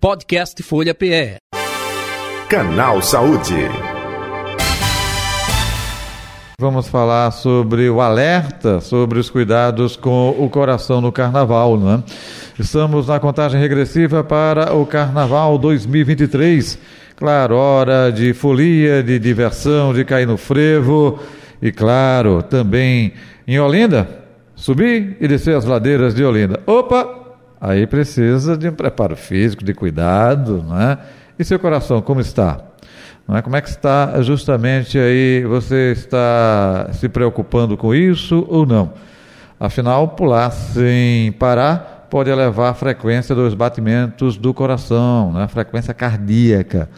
Podcast Folha PE. Canal Saúde. Vamos falar sobre o alerta sobre os cuidados com o coração no carnaval, né? Estamos na contagem regressiva para o carnaval 2023. Claro, hora de folia, de diversão, de cair no frevo. E claro, também em Olinda, subir e descer as ladeiras de Olinda. Opa! Aí precisa de um preparo físico, de cuidado, né? E seu coração, como está? Não é? Como é que está justamente aí? Você está se preocupando com isso ou não? Afinal, pular sem parar pode elevar a frequência dos batimentos do coração, né? a frequência cardíaca.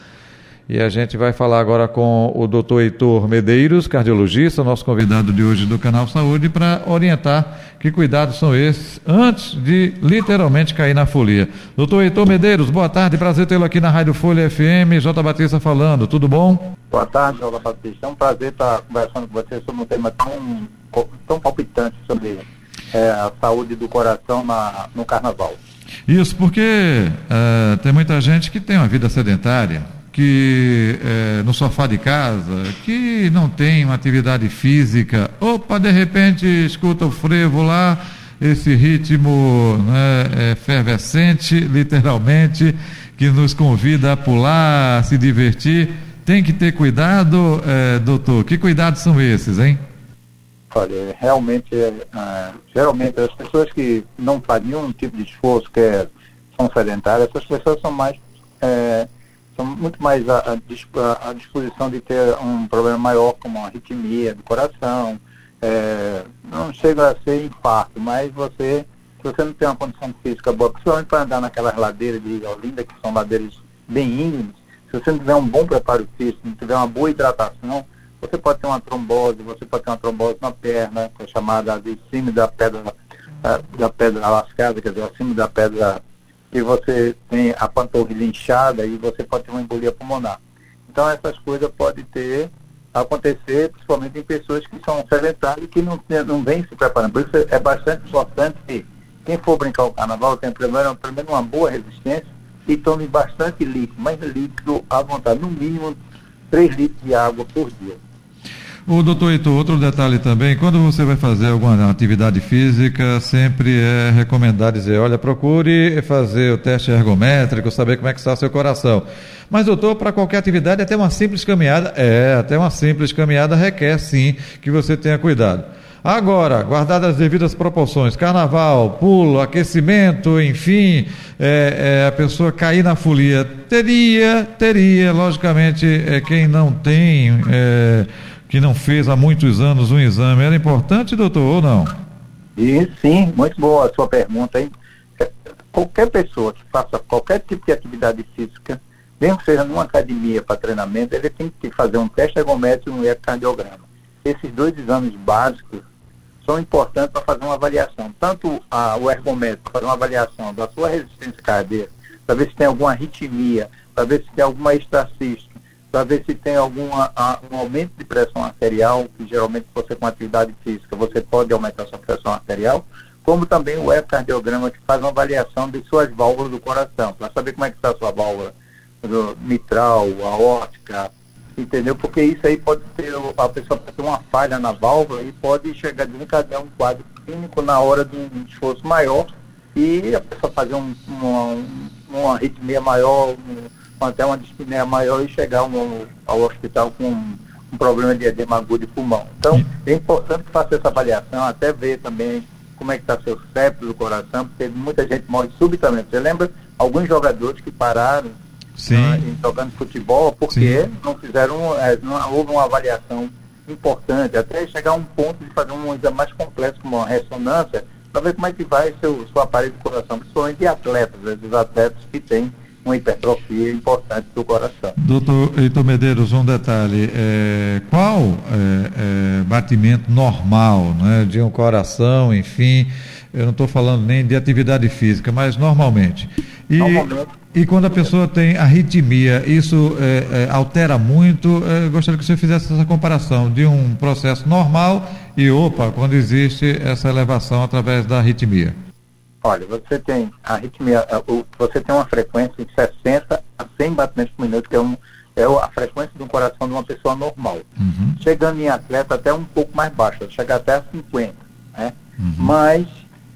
E a gente vai falar agora com o doutor Heitor Medeiros, cardiologista, nosso convidado de hoje do Canal Saúde, para orientar que cuidados são esses antes de literalmente cair na folia. Doutor Heitor Medeiros, boa tarde, prazer tê-lo aqui na Rádio Folha FM, J. Batista falando, tudo bom? Boa tarde, J. Batista, é um prazer estar conversando com você sobre um tema tão, tão palpitante sobre é, a saúde do coração na, no carnaval. Isso, porque uh, tem muita gente que tem uma vida sedentária, que é, no sofá de casa, que não tem uma atividade física, opa, de repente escuta o frevo lá, esse ritmo né, efervescente, literalmente, que nos convida a pular, a se divertir. Tem que ter cuidado, é, doutor. Que cuidados são esses, hein? Olha, realmente, é, geralmente as pessoas que não fazem nenhum tipo de esforço, que é, são sedentárias, essas pessoas são mais é, são muito mais à, à, disposição de ter um problema maior, como uma arritmia do coração. É, não chega a ser infarto, mas você, se você não tem uma condição física boa, principalmente para andar naquelas ladeiras de Olinda, que são ladeiras bem íngremes, se você não tiver um bom preparo físico, não tiver uma boa hidratação, você pode ter uma trombose, você pode ter uma trombose na perna, que é chamada de cima da pedra, da pedra lascada, quer dizer, acima da pedra que você tem a panturrilha inchada e você pode ter uma embolia pulmonar. Então essas coisas podem ter acontecer principalmente em pessoas que são sedentárias e que não, não vêm se preparando. Por isso é bastante importante que quem for brincar o carnaval tenha primeiro, primeiro uma boa resistência e tome bastante líquido, mas líquido à vontade, no mínimo 3 litros de água por dia. O doutor Heitor, outro detalhe também, quando você vai fazer alguma atividade física, sempre é recomendado dizer, olha, procure fazer o teste ergométrico, saber como é que está seu coração. Mas, doutor, para qualquer atividade, até uma simples caminhada, é, até uma simples caminhada requer sim que você tenha cuidado. Agora, guardadas as devidas proporções, carnaval, pulo, aquecimento, enfim, é, é, a pessoa cair na folia, teria, teria, logicamente, é, quem não tem é, que não fez há muitos anos um exame, era importante, doutor, ou não? E, sim, muito boa a sua pergunta, hein? Qualquer pessoa que faça qualquer tipo de atividade física, mesmo que seja numa academia para treinamento, ele tem que fazer um teste ergométrico e um ecocardiograma. Esses dois exames básicos são importantes para fazer uma avaliação. Tanto a, o ergométrico, para uma avaliação da sua resistência cardíaca, para ver se tem alguma arritmia, para ver se tem alguma extracística, para ver se tem algum um aumento de pressão arterial, que geralmente você com atividade física você pode aumentar sua pressão arterial, como também o ecocardiograma que faz uma avaliação de suas válvulas do coração, para saber como é que está a sua válvula mitral, aórtica, entendeu? Porque isso aí pode ter, a pessoa pode ter uma falha na válvula e pode chegar a desencadear um quadro clínico na hora de um esforço maior e a pessoa fazer um, uma, uma arritmia maior, um, até uma dispneia maior e chegar um, ao hospital com um, problema de edema agudo de pulmão. Então, é importante faça essa avaliação, até ver também como é que está seu septo do coração, porque muita gente morre subitamente. Você lembra alguns jogadores que pararam uh, jogando futebol porque Sim. não fizeram, é, não houve uma avaliação importante, até chegar a um ponto de fazer um exame mais complexo, como uma ressonância, para ver como é que vai seu, seu aparelho do coração, principalmente de atletas, esses atletas que têm uma hipertrofia importante do coração. Doutor Heitor Medeiros, um detalhe, é, qual é, é, batimento normal né, de um coração, enfim, eu não estou falando nem de atividade física, mas normalmente. E, normalmente. e quando a pessoa tem arritmia, isso é, é, altera muito? É, gostaria que você fizesse essa comparação de um processo normal e, opa, quando existe essa elevação através da arritmia. Olha, você tem a arritmia, você tem uma frequência de 60 a 100 batimentos por minuto, que é, um, é a frequência do coração de uma pessoa normal. Uhum. Chegando em atleta até um pouco mais baixa, chega até a 50, né? Uhum. Mas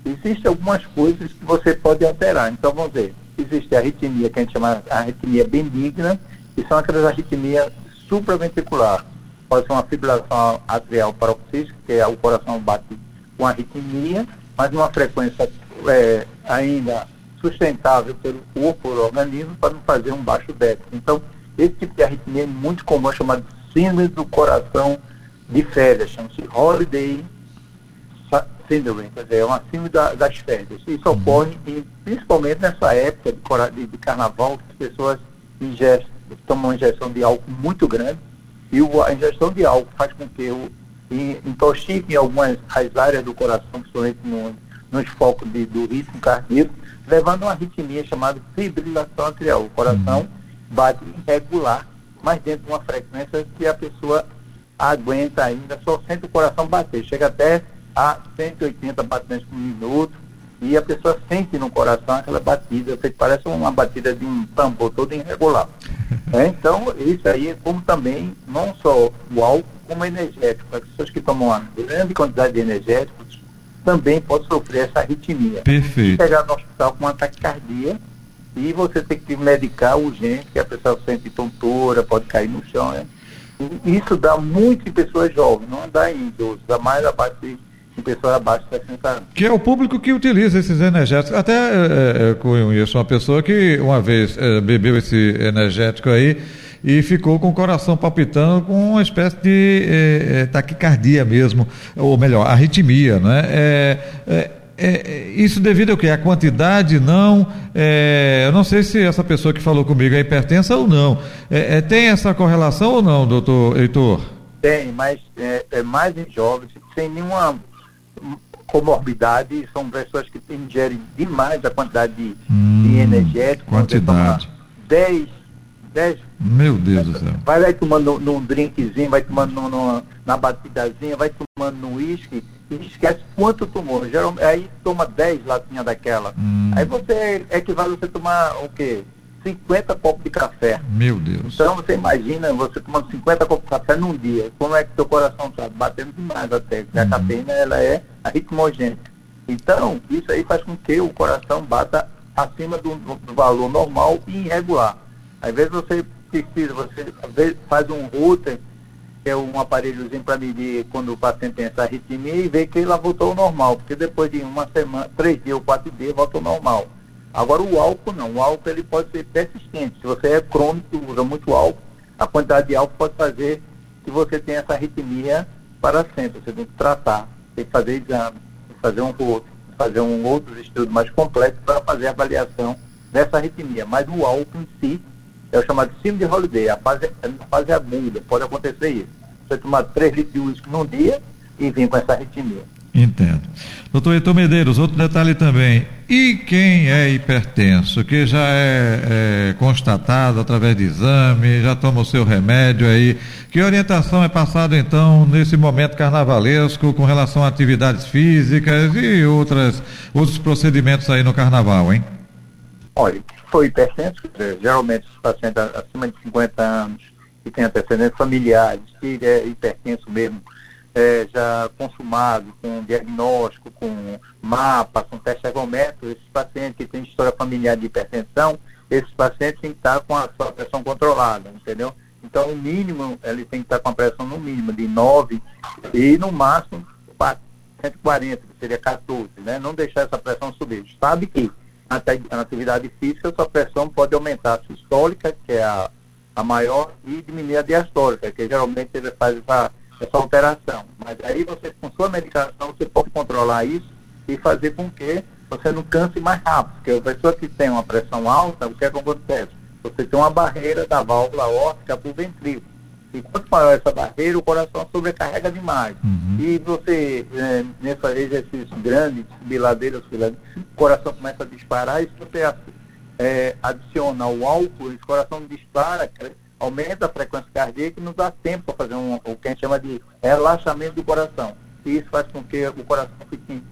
existem algumas coisas que você pode alterar. Então, vamos ver, existe a arritmia, que a gente chama de arritmia benigna, que são aquelas arritmias supraventricular. Pode ser uma fibrilação atrial paroxística, que é o coração bate com arritmia, mas numa frequência é, ainda sustentável pelo corpo, pelo organismo, para não fazer um baixo déficit. Então, esse tipo de arritmia é muito comum, é chamado síndrome do coração de férias, chama-se Holiday Syndrome, quer dizer, é uma síndrome da, das férias. Isso uhum. ocorre em, principalmente nessa época de, de, de, carnaval, que as pessoas ingestam, tomam uma injeção de álcool muito grande, e o, a ingestão de álcool faz com que o, intoxique algumas as áreas do coração, principalmente no, nos focos de, do ritmo cardíaco, levando a uma arritmia chamada fibrilação atrial. O coração uhum. bate irregular, mas dentro de uma frequência que a pessoa aguenta ainda, só sente o coração bater. Chega até a 180 batimentos por minuto e a pessoa sente no coração aquela batida, que parece uma batida de um tambor todo irregular. É, então, isso aí é como também, não só o álcool, como energético. As pessoas que tomam uma grande quantidade de energéticos também podem sofrer essa arritmia. Perfeito. Chegar no hospital com uma taquicardia e você tem que medicar urgente, que a pessoa sente tontura, pode cair no chão. Né? Isso dá muito em pessoas jovens, não dá em idosos, dá mais abaixo de em pessoas abaixo de 60 anos. Que é o público que utiliza esses energéticos. Até é, é, conheço uma pessoa que uma vez é, bebeu esse energético aí e ficou com o coração palpitando com uma espécie de é, taquicardia mesmo, ou melhor, arritmia, né? É, é, é isso devido ao quê? A quantidade não. É, eu não sei se essa pessoa que falou comigo é hipertensa ou não. É, tem essa correlação ou não, doutor Heitor? Tem, mas é, mais em jovens, sem nenhuma comorbidade, são pessoas que ingerem demais a quantidade de, hum, de energético. Quantidade. 10, 10. Meu Deus do céu. Vai, vai tomando num drinkzinho, vai tomando na batidazinha, vai tomando no uísque e esquece quanto tomou. Geralmente, aí toma 10 latinhas daquela. Hum. Aí você equivale a você tomar o quê? 50 copos de café. Meu Deus. Então você imagina você tomando 50 copos de café num dia. Como é que seu coração está batendo demais até? Porque uhum. a cafeína ela é arritmogênica. Então, isso aí faz com que o coração bata acima do, do valor normal e irregular. Às vezes você precisa, você faz um router, que é um aparelhozinho para medir quando o paciente tem essa arritmia e vê que ela voltou ao normal, porque depois de uma semana, três dias ou quatro dias, volta ao normal. Agora o álcool não, o álcool ele pode ser persistente. Se você é crônico usa muito álcool, a quantidade de álcool pode fazer que você tenha essa arritmia para sempre. Você tem que tratar, tem que fazer exame, tem que fazer um outro, fazer um outro estudo mais complexo para fazer a avaliação dessa arritmia. Mas o álcool em si é o chamado síndrome de Holiday, a fase, a fase aguda, pode acontecer isso. Você tomar 3 litros de uísque num dia e vir com essa arritmia. Entendo. Doutor Heitor Medeiros, outro detalhe também. E quem é hipertenso, que já é, é, constatado através de exame, já toma o seu remédio aí, que orientação é passada então nesse momento carnavalesco com relação a atividades físicas e outras, outros procedimentos aí no carnaval, hein? Olha, foi hipertenso, geralmente os pacientes acima de 50 anos que têm antecedentes familiares, que é hipertenso mesmo, é, já consumado, com diagnóstico, com mapa, com teste ergométrico, esses pacientes que têm história familiar de hipertensão, esses pacientes têm que estar com a sua pressão controlada, entendeu? Então, o mínimo, ele tem que estar com a pressão no mínimo de 9 e no máximo 140, que seria 14, né? Não deixar essa pressão subir. Sabe que na atividade física, sua pressão pode aumentar a sistólica, que é a, a maior, e diminuir a diastólica, que geralmente ele faz essa essa alteração. Mas aí você, com sua medicação, você pode controlar isso e fazer com que você não canse mais rápido. Porque a pessoa que tem uma pressão alta, o que, é acontece? Você tem uma barreira da válvula órtica para o ventrículo. E quanto maior essa barreira, o coração sobrecarrega demais. Uhum. E você, é, nesse exercício grande, biladeira, o coração começa a disparar, e se você é, adiciona o álcool, o coração dispara, aumenta a frequência cardíaca e nos dá tempo para fazer um, o que a gente chama de relaxamento do coração. E isso faz com que o coração fique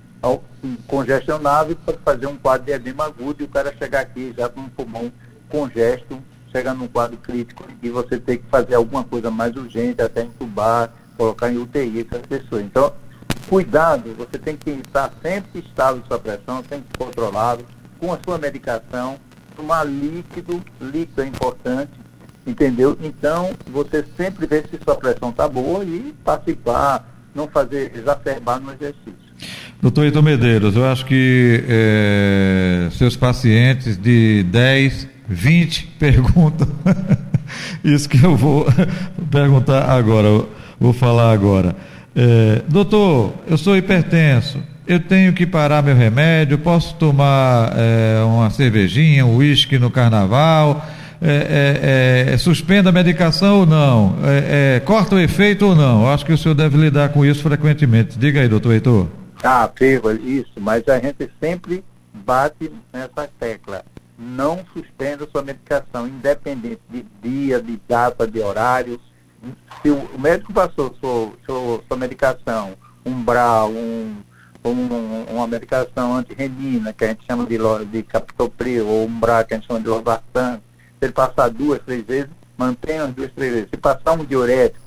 congestionado e pode fazer um quadro de edema agudo e o cara chegar aqui já com um pulmão congesto, chegar num quadro crítico e você ter que fazer alguma coisa mais urgente, até entubar, colocar em UTI essa pessoa. Então, cuidado, você tem que estar sempre estável sua pressão, sempre controlado, com a sua medicação, tomar líquido, líquido é importante, entendeu? Então, você sempre vê se sua pressão está boa e participar, não fazer exacerbar no exercício. Doutor Ito Medeiros, eu acho que é, seus pacientes de 10, 20 perguntam isso que eu vou perguntar agora, vou falar agora. É, doutor, eu sou hipertenso, eu tenho que parar meu remédio, posso tomar é, uma cervejinha, um uísque no carnaval, é, é, é suspenda a medicação ou não, é, corta o efeito ou não? Acho que o senhor deve lidar com isso frequentemente. Diga aí, doutor Heitor. Ah, pego isso, mas a gente sempre bate nessa tecla. Não suspenda sua medicação, independente de dia, de data, de horários. Se o médico passou sua, sua, sua medicação, umbral, um, um, uma medicação antirrenina, que a gente chama de, de captopril, ou umbral, que a gente chama de losartan, se ele passar duas, três vezes, mantenha as duas, três vezes. Se passar um diurético,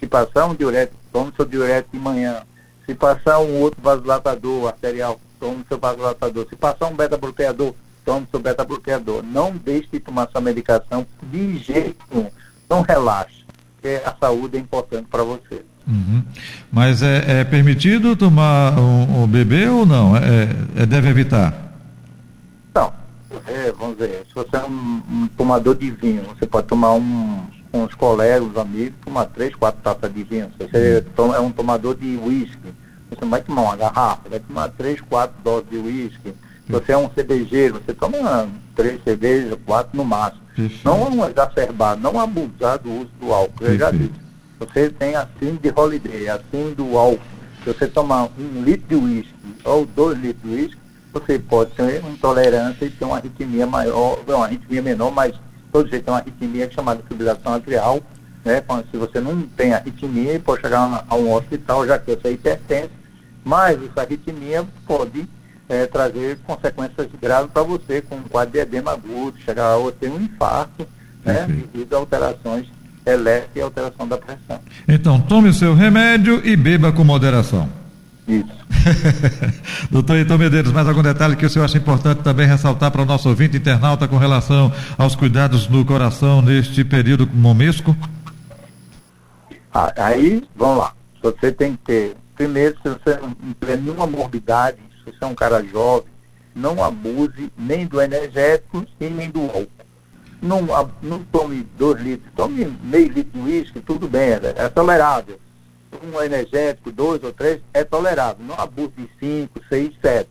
se passar um diurético, tome seu diurético de manhã, se passar um outro vasodilatador arterial, tome seu vasodilatador. Se passar um beta-bloqueador, tome seu beta-bloqueador. Não deixe de tomar sua medicação de jeito nenhum. Não relaxe, porque a saúde é importante para você. Uhum. Mas é, é, permitido tomar um, um bebê ou não? É, é, deve evitar? Não. É, vamos dizer, se você é um, um tomador de vinho, você pode tomar um, com os colegas, os amigos, tomar três, quatro taças de vinho. Se você é um tomador de uísque, você não vai tomar uma garrafa, vai tomar três, quatro doses de uísque. Se você é um cervejeiro, você toma três cervejas, quatro no máximo. Não exacerbar, não abusar do uso do álcool. Eu já disse. Você tem assim de holiday, assim do álcool. Se você tomar um litro de uísque ou dois litros de uísque, você pode ter uma intolerância e ter uma arritmia maior, uma arritmia menor, mas todo jeito tem uma arritmia chamada fibrilação atrial, né? Se você não tem arritmia, pode chegar a um hospital, já que você é hipertenso, mas essa arritmia pode é, trazer consequências graves para você, com um quadro de edema agudo, chegar a ter um infarto, né? Devido a alterações elétricas e alteração da pressão. Então, tome o seu remédio e beba com moderação. Isso. Doutor Heitor Medeiros, mais algum detalhe que o senhor acha importante também ressaltar para o nosso ouvinte internauta com relação aos cuidados no coração neste período momesco? Ah, aí, vamos lá. Você tem que ter, primeiro, se você não tem nenhuma morbidade, você é um cara jovem, não abuse nem do energético e nem do álcool. Não, não tome dois litros, tome meio litro de uísque, tudo bem, é, é tolerável um energético, dois ou três, é tolerável. Não abuse de cinco, seis, sete.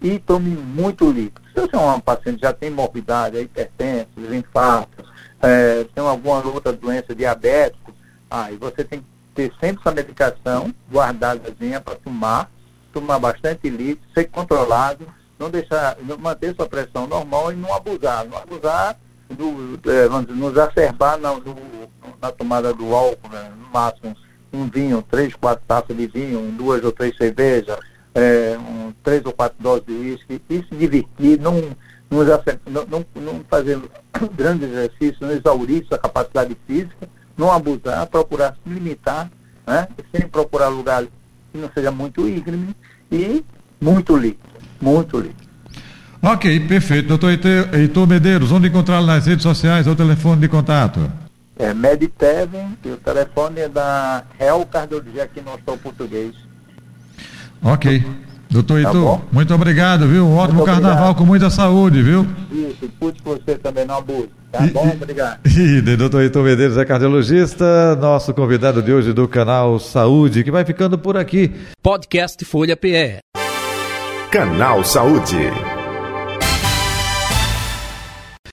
E tome muito líquido. Se você é um paciente que já tem morbidade, é hipertenso, infarto, é, tem alguma outra doença diabética, aí você tem que ter sempre essa medicação guardadazinha para tomar, tomar bastante líquido, ser controlado, não deixar, manter sua pressão normal e não abusar. Não abusar, do, é, vamos dizer, não exacerbar na, do, na tomada do álcool, né, no máximo um vinho, três, quatro taças de vinho, duas ou três cervejas, é, um, três ou quatro doses de uísque, e se divertir, não, não, não, não fazer grandes exercícios, não exaurir sua capacidade física, não abusar, procurar se limitar, né? sem procurar lugar que não seja muito íngreme e muito líquido, muito líquido. Ok, perfeito. Doutor Heitor Medeiros, onde encontrá-lo nas redes sociais ou telefone de contato? é Mediteven e o telefone é da Real Cardiologia aqui no Hospital Português. Ok. Doutor tá Itu, muito obrigado, viu? Um ótimo muito carnaval obrigado. com muita saúde, viu? Isso, cuide você também, não abuse. Tá e, bom? Obrigado. E, doutor Itu Medeiros é cardiologista, nosso convidado de hoje do canal Saúde, que vai ficando por aqui. Podcast Folha PE. Canal Saúde.